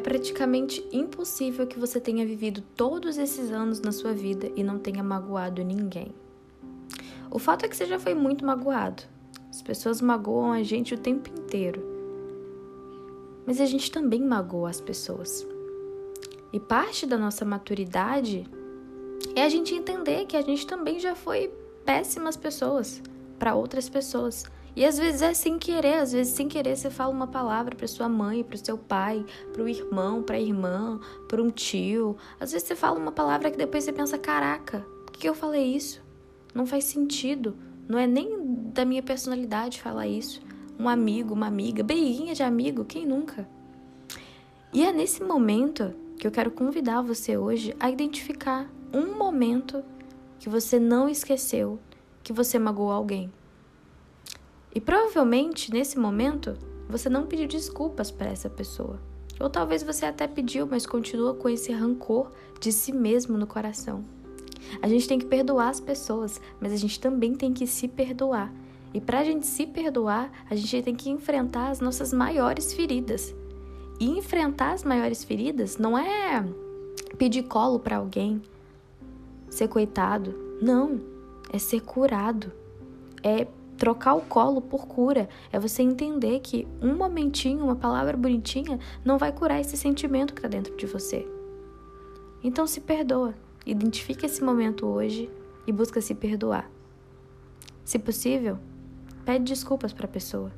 É praticamente impossível que você tenha vivido todos esses anos na sua vida e não tenha magoado ninguém. O fato é que você já foi muito magoado. As pessoas magoam a gente o tempo inteiro. Mas a gente também magoa as pessoas. E parte da nossa maturidade é a gente entender que a gente também já foi péssimas pessoas para outras pessoas. E às vezes é sem querer, às vezes sem querer você fala uma palavra para sua mãe, para o seu pai, para o irmão, para a irmã, para um tio. Às vezes você fala uma palavra que depois você pensa: caraca, por que eu falei isso? Não faz sentido. Não é nem da minha personalidade falar isso. Um amigo, uma amiga, beiguinha de amigo, quem nunca? E é nesse momento que eu quero convidar você hoje a identificar um momento que você não esqueceu que você magoou alguém. E provavelmente nesse momento você não pediu desculpas para essa pessoa. Ou talvez você até pediu, mas continua com esse rancor de si mesmo no coração. A gente tem que perdoar as pessoas, mas a gente também tem que se perdoar. E para a gente se perdoar, a gente tem que enfrentar as nossas maiores feridas. E enfrentar as maiores feridas não é pedir colo para alguém, ser coitado. Não, é ser curado. É trocar o colo por cura. É você entender que um momentinho, uma palavra bonitinha, não vai curar esse sentimento que está dentro de você. Então se perdoa. Identifique esse momento hoje e busca se perdoar. Se possível, pede desculpas para a pessoa.